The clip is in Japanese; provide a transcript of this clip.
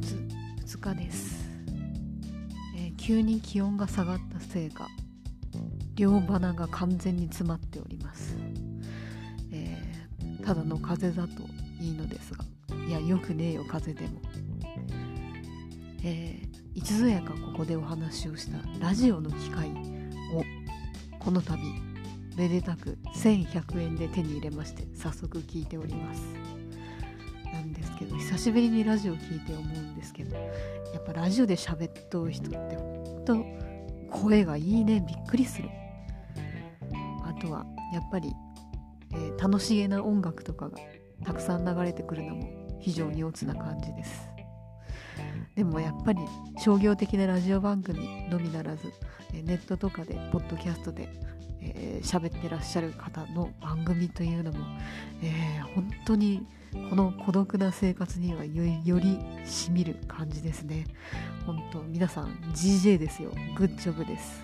2日です、えー、急に気温が下がったせいか両鼻が完全に詰まっております、えー、ただの風邪だといいのですがいやよくねえよ風邪でも、えー、いつぞやかここでお話をしたラジオの機会をこの度めでたく1100円で手に入れまして早速聞いております。なんですけど久しぶりにラジオ聞いて思うですけどやっぱラジオで喋っとる人ってほんと声がいいね。びっくりする。あとはやっぱり、えー、楽しげな音楽とかがたくさん流れてくるのも非常にオツな感じです。でもやっぱり商業的なラジオ番組のみならずネットとかでポッドキャストでえー、喋ってらっしゃる方の番組というのも、えー、本当にこの孤独な生活にはよりしみる感じですね。本当皆さん GJ ですよ。グッジョブです。